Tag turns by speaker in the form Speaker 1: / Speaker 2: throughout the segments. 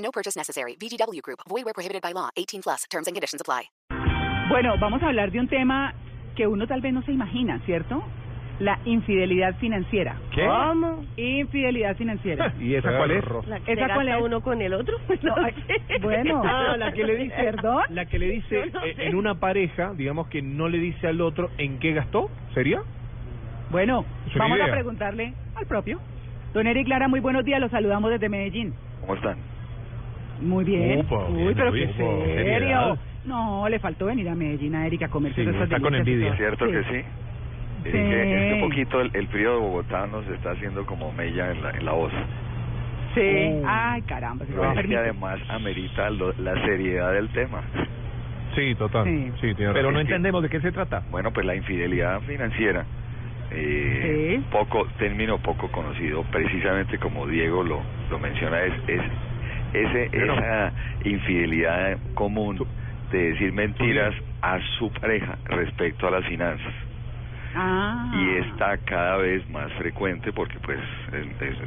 Speaker 1: No purchase necessary. VGW Group. Void where prohibited by law. 18 plus. Terms and conditions apply.
Speaker 2: Bueno, vamos a hablar de un tema que uno tal vez no se imagina, ¿cierto? La infidelidad financiera.
Speaker 3: ¿Qué?
Speaker 2: ¿Cómo? Infidelidad financiera.
Speaker 3: ¿Y esa cuál es?
Speaker 4: La que
Speaker 2: ¿Esa
Speaker 4: se
Speaker 2: cuál
Speaker 4: gasta
Speaker 2: es?
Speaker 4: uno con el otro.
Speaker 2: No, ay, bueno.
Speaker 3: Ah, la que le dice,
Speaker 2: ¿Perdón?
Speaker 3: la que le dice
Speaker 4: Yo no
Speaker 3: eh,
Speaker 4: sé.
Speaker 3: en una pareja, digamos que no le dice al otro en qué gastó, ¿sería?
Speaker 2: Bueno,
Speaker 3: Es una
Speaker 2: vamos a
Speaker 3: idea.
Speaker 2: preguntarle al propio. Don Eric Lara, muy buenos días. Los saludamos desde Medellín.
Speaker 5: ¿Cómo están?
Speaker 2: Muy bien.
Speaker 3: Upa,
Speaker 2: Uy,
Speaker 3: bien,
Speaker 2: pero qué
Speaker 3: upa,
Speaker 2: serio. No, le faltó venir a Medellín a Erika a comerse
Speaker 3: Sí,
Speaker 2: esas
Speaker 3: está con envidia.
Speaker 5: ¿Cierto
Speaker 2: Sí.
Speaker 5: que sí? Es
Speaker 2: Sí.
Speaker 5: que, es que un poquito el, el frío de Bogotá nos está haciendo como mella en la, en la voz.
Speaker 2: Sí.
Speaker 3: Oh.
Speaker 2: Ay, caramba. si se
Speaker 5: Pero
Speaker 2: me
Speaker 5: es que
Speaker 2: permite.
Speaker 5: además amerita lo- la seriedad del tema.
Speaker 3: Sí, total.
Speaker 2: Sí.
Speaker 3: Sí, tiene
Speaker 5: Pero
Speaker 3: razón.
Speaker 5: no
Speaker 3: entendemos de qué se trata.
Speaker 5: Bueno, pues la infidelidad financiera, eh,
Speaker 2: Sí.
Speaker 5: poco término poco conocido, precisamente como Diego lo, lo menciona, es, es ese,
Speaker 3: Pero-
Speaker 5: esa infidelidad común de decir mentiras a su pareja respecto a las finanzas.
Speaker 2: Ah.
Speaker 5: y está cada vez más frecuente porque pues es- es-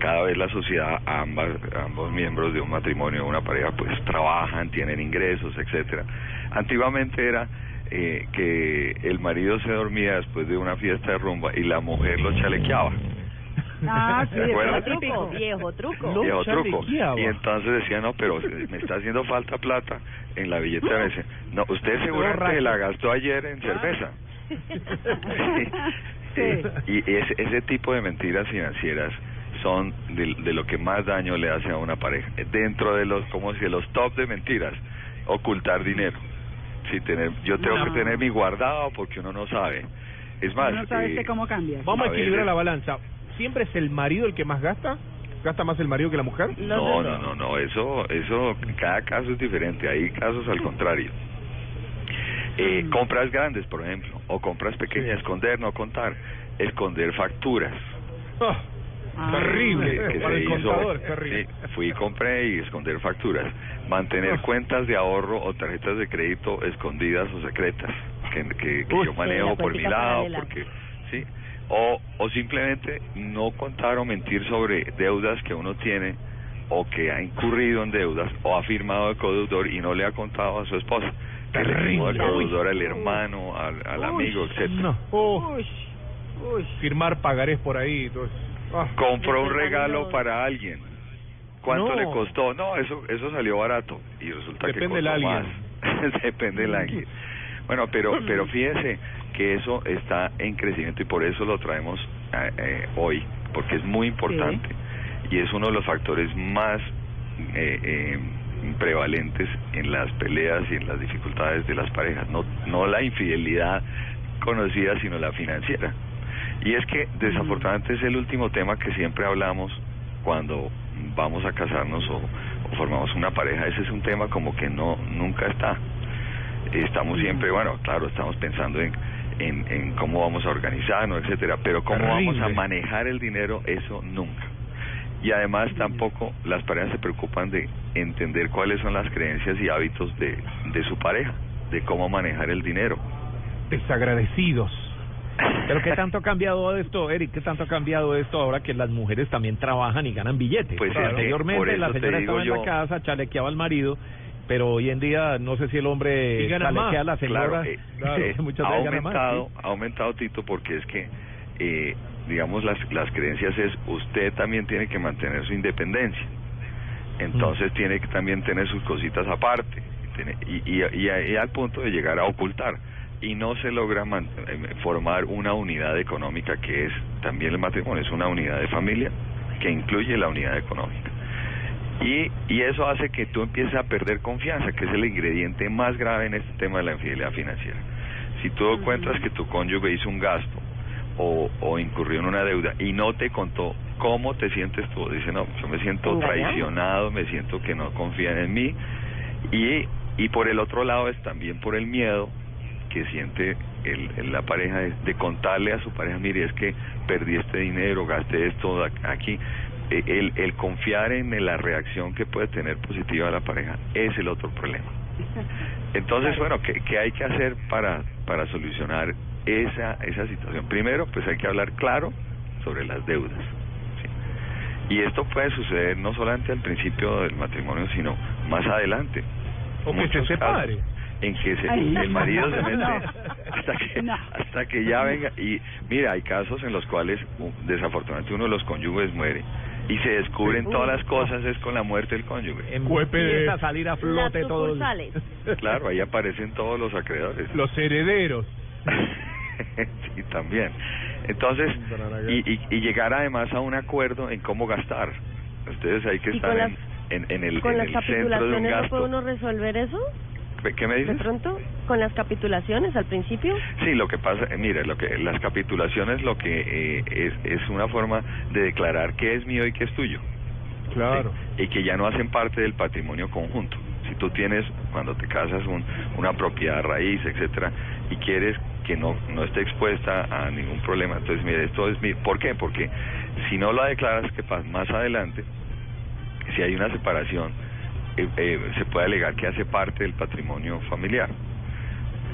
Speaker 5: cada vez la sociedad ambas ambos miembros de un matrimonio o una pareja pues trabajan tienen ingresos etcétera antiguamente era eh, que el marido se dormía después de una fiesta de rumba y la mujer lo chalequeaba
Speaker 2: Ah, sí,
Speaker 4: Viejo
Speaker 2: típico.
Speaker 4: truco, viejo truco.
Speaker 5: Viejo y entonces decía no pero me está haciendo falta plata en la billetera Me dice, no usted seguramente la gastó ayer en cerveza
Speaker 2: Sí.
Speaker 5: y ese, ese tipo de mentiras financieras son de, de lo que más daño le hace a una pareja. Dentro de los, como si de los top de mentiras, ocultar dinero. Sí, tener, yo tengo
Speaker 2: No.
Speaker 5: que tener mi guardado porque uno no sabe. Es más,
Speaker 2: no sabes
Speaker 5: eh,
Speaker 2: cómo cambia.
Speaker 3: Vamos a,
Speaker 5: A
Speaker 3: equilibrar
Speaker 5: veces-
Speaker 3: la balanza. ¿Siempre es el marido el que más gasta? ¿Gasta más el marido que la mujer?
Speaker 5: no, no, no, no, eso, eso, cada caso es diferente. Hay casos al contrario. Eh,
Speaker 2: Mm.
Speaker 5: compras grandes, por ejemplo, o compras pequeñas,
Speaker 3: Sí.
Speaker 5: esconder, no contar, esconder facturas.
Speaker 3: Ah. terrible.
Speaker 5: que
Speaker 3: Para
Speaker 5: se
Speaker 3: el
Speaker 5: hizo,
Speaker 3: contador, terrible.
Speaker 5: sí, fui y compré y esconder facturas, mantener
Speaker 3: Ah.
Speaker 5: cuentas de ahorro o tarjetas de crédito escondidas o secretas que, que, que
Speaker 3: Uy.
Speaker 5: yo manejo por mi lado,
Speaker 4: paralela.
Speaker 5: porque sí, o, o simplemente no contar o mentir sobre deudas que uno tiene o que ha incurrido en deudas o ha firmado de codeudor y no le ha contado a su esposa. Que le
Speaker 3: Terrible.
Speaker 5: firmó de codeudor al hermano, al, al amigo, etcétera.
Speaker 3: No. Oh. Firmar pagarés por ahí. Ah.
Speaker 5: compró un regalo para alguien. ¿Cuánto
Speaker 3: No.
Speaker 5: le costó? No, eso eso salió barato y resulta
Speaker 3: Depende
Speaker 5: que
Speaker 3: del
Speaker 5: costó
Speaker 3: alguien.
Speaker 5: más. Depende del alguien. Bueno, pero pero fíjese que eso está en crecimiento y por eso lo traemos eh, eh, hoy, porque es muy importante y es uno de los factores más eh, eh, prevalentes en las peleas y en las dificultades de las parejas, no no la infidelidad conocida, sino la financiera. Y es que desafortunadamente es el último tema que siempre hablamos cuando vamos a casarnos o, o formamos una pareja. Ese es un tema como que no nunca está. Estamos siempre, bueno, claro, estamos pensando en, en, en cómo vamos a organizarnos, etcétera, pero cómo vamos a manejar el dinero, eso nunca. Y además tampoco las parejas se preocupan de entender cuáles son las creencias y hábitos de, de su pareja, de cómo manejar el dinero.
Speaker 3: Desagradecidos. Pero ¿qué tanto ha cambiado esto, Eric? ¿Qué tanto ha cambiado esto ahora que las mujeres también trabajan y ganan billetes?
Speaker 5: Pues,
Speaker 3: Claro, anteriormente la señora estaba en la casa, chalequeaba al marido, pero hoy en día no sé si el hombre chalequea a
Speaker 6: más.
Speaker 3: la señora.
Speaker 5: Claro, eh,
Speaker 3: Claro,
Speaker 5: eh,
Speaker 3: muchas
Speaker 5: ha
Speaker 3: veces gana más,
Speaker 5: aumentado,
Speaker 3: ¿sí?
Speaker 5: ha aumentado Tito porque es que, eh, digamos, las, las creencias es usted también tiene que mantener su independencia, entonces
Speaker 3: Mm.
Speaker 5: tiene que también tener sus cositas aparte y, tiene- y, y, y- y al punto de llegar a ocultar y no se logra man- eh, formar una unidad económica que es también el matrimonio, es una unidad de familia que incluye la unidad económica. Y, y eso hace que tú empieces a perder confianza, que es el ingrediente más grave en este tema de la infidelidad financiera. Si tú encuentras que tu cónyuge hizo un gasto o, o incurrió en una deuda y no te contó ¿cómo te sientes tú? Dice, no, yo me siento traicionado, me siento que no confían en mí. Y, y por el otro lado es también por el miedo que siente el, la pareja de, de contarle a su pareja, mire, es que perdí este dinero, gasté esto aquí. Eh, El, el confiar en la reacción que puede tener positiva la pareja es el otro problema. Entonces, bueno, ¿qué, qué hay que hacer para, para solucionar esa, esa situación? Primero, pues hay que hablar claro sobre las deudas. ¿sí? Y esto puede suceder no solamente al principio del matrimonio, sino más adelante.
Speaker 3: O que se separe.
Speaker 5: En que se-
Speaker 2: Ay,
Speaker 5: el marido se mete
Speaker 2: no.
Speaker 5: hasta que
Speaker 2: No.
Speaker 5: hasta que ya venga y mira hay casos en los cuales desafortunadamente uno de los cónyuges muere y se descubren todas las cosas es con la muerte del cónyuge
Speaker 3: Empieza a salir a flote todo.
Speaker 5: claro ahí aparecen todos los acreedores
Speaker 3: Los herederos.
Speaker 5: sí, también. Entonces, y, y, y llegar además a un acuerdo en cómo gastar. Ustedes hay que
Speaker 4: ¿Y
Speaker 5: estar
Speaker 4: con
Speaker 5: en,
Speaker 4: las-
Speaker 5: en, en el,
Speaker 4: ¿Con
Speaker 5: en
Speaker 4: las
Speaker 5: el centro de un
Speaker 4: capitulaciones no puede
Speaker 5: gasto.
Speaker 4: uno resolver eso?
Speaker 5: ¿Qué me
Speaker 4: ¿De
Speaker 5: dices?
Speaker 4: pronto? ¿Con las capitulaciones al principio?
Speaker 5: Sí, lo que pasa, eh, mire, lo que las capitulaciones lo que eh, es, es una forma de declarar qué es mío y qué es tuyo.
Speaker 3: Claro.
Speaker 5: ¿sí? Y que ya no hacen parte del patrimonio conjunto. Si tú tienes, cuando te casas, un, una propiedad raíz, etcétera, y quieres que no, no esté expuesta a ningún problema, entonces, mire, esto es mi... ¿Por qué? Porque si no la declaras, ¿qué pasa? Más adelante, si hay una separación, eh, eh, se puede alegar que hace parte del patrimonio familiar.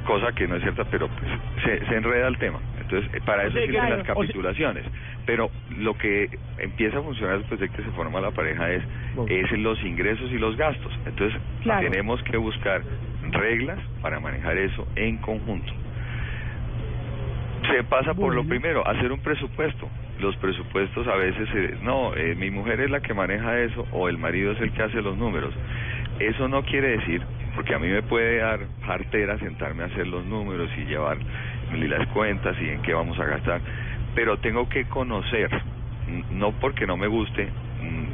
Speaker 5: Cosa que no es cierta, pero pues, se, se enreda el tema. Entonces, eh, para eso
Speaker 3: sea,
Speaker 5: sirven
Speaker 3: claro,
Speaker 5: las
Speaker 3: o sea-
Speaker 5: capitulaciones. Pero lo que empieza a funcionar después de que se forma la pareja es, es los ingresos y los gastos. Entonces,
Speaker 2: Claro.
Speaker 5: tenemos que buscar reglas para manejar eso en conjunto. Se pasa por lo primero, hacer un presupuesto. Los presupuestos a veces, eh, no, eh, mi mujer es la que maneja eso o el marido es el que hace los números. Eso no quiere decir, porque a mí me puede dar jartera sentarme a hacer los números y llevar y las cuentas y en qué vamos a gastar, pero tengo que conocer, no porque no me guste,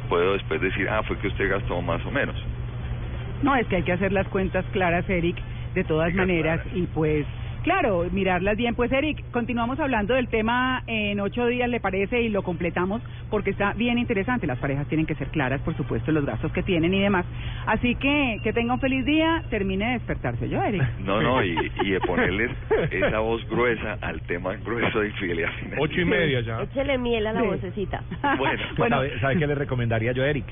Speaker 5: puedo después decir, ah, fue que usted gastó más o menos.
Speaker 2: No, es que hay que hacer las cuentas claras, Eric, de todas
Speaker 5: Claras.
Speaker 2: maneras, y pues, claro, mirarlas bien. Pues, Eric, continuamos hablando del tema en ocho días, ¿le parece? Y lo completamos porque está bien interesante. Las parejas tienen que ser claras, por supuesto, los gastos que tienen y demás. Así que, que tenga un feliz día, termine de despertarse yo, Eric.
Speaker 5: No, no, y, y de ponerles esa voz gruesa al tema grueso de infidelidad.
Speaker 3: Ocho y media ya.
Speaker 4: Échele miel a la
Speaker 2: Sí.
Speaker 4: vocecita.
Speaker 5: Bueno,
Speaker 2: Bueno.
Speaker 3: ¿Sabe, sabe qué le recomendaría yo a Eric?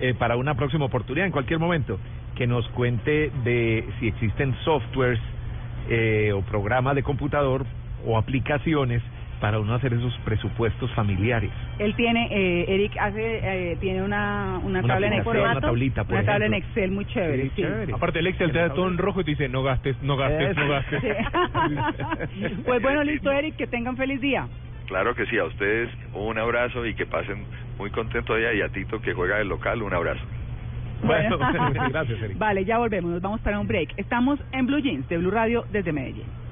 Speaker 3: Eh, para una próxima oportunidad, en cualquier momento, que nos cuente de si existen softwares eh, o programas de computador o aplicaciones para uno hacer esos presupuestos familiares.
Speaker 2: Él tiene, eh, Eric hace, eh, tiene una, una,
Speaker 3: Una
Speaker 2: tabla en Excel.
Speaker 3: una tablita, por
Speaker 2: una tabla en. Excel muy chévere,
Speaker 3: Sí,
Speaker 2: sí.
Speaker 3: chévere.
Speaker 6: Aparte el Excel te da todo en rojo y te dice no gastes, no gastes, no gastes.
Speaker 2: Sí. pues bueno, listo, Eric, que tengan feliz día.
Speaker 5: claro que sí, a ustedes un abrazo y que pasen muy contentos allá y a Tito que juega del local, un abrazo.
Speaker 3: Bueno, gracias, Eric.
Speaker 2: Vale, ya volvemos, nos vamos para un break. Estamos en Blue Jeans de Blue Radio desde Medellín.